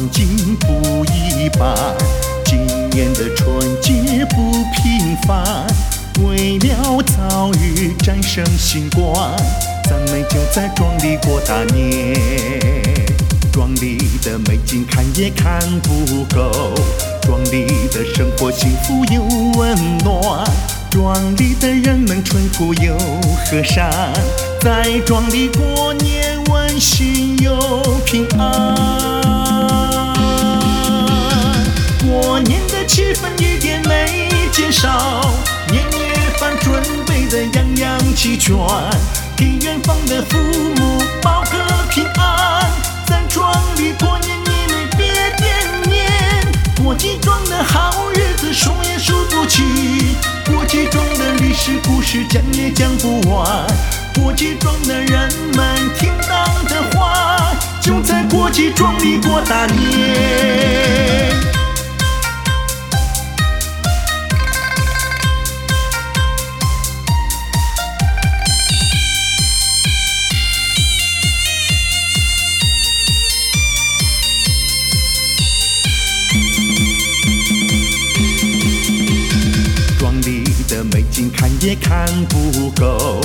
不一般。今年的春节不平凡，为了早日战胜新冠，咱们就在庄里过大年。庄里的美景看也看不够，庄里的生活幸福又温暖，庄里的人们淳朴又和善，在庄里过年温馨又平安。减少，年夜饭准备的样样齐全，给远方的父母报个平安。在庄里过年，你们别惦念，过节庄的好日子数也数不清，过节庄的历史故事讲也讲不完，过节庄的人们听党的话，就在过节庄里过大年。也看不够，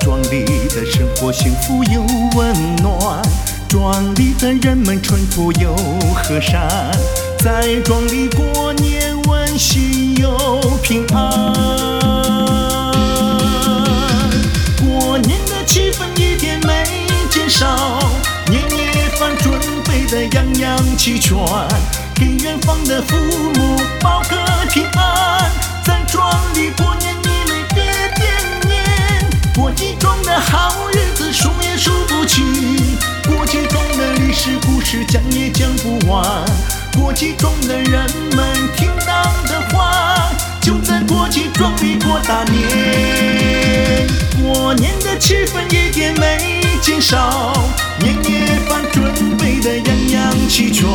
庄里的生活幸福又温暖，庄里的人们淳朴又和善，在庄里过年温馨又平安。过年的气氛一点没减少，年夜饭准备的样样齐全，给远方的父母报个平安。在庄里过年，讲也讲不完，过节庄的人们听党的话，就在过节庄里过大年。过年的气氛一点没减少，年夜饭准备的样样齐全，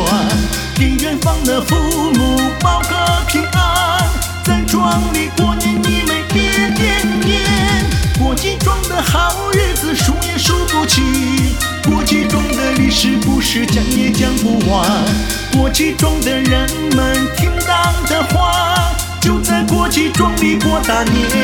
给远方的父母报个平安。在庄里过年，你们别惦念，过节庄的好日子数也数不清，过节庄是不是讲也讲不完，国旗中的人们听党的话，就在国旗中里过大年。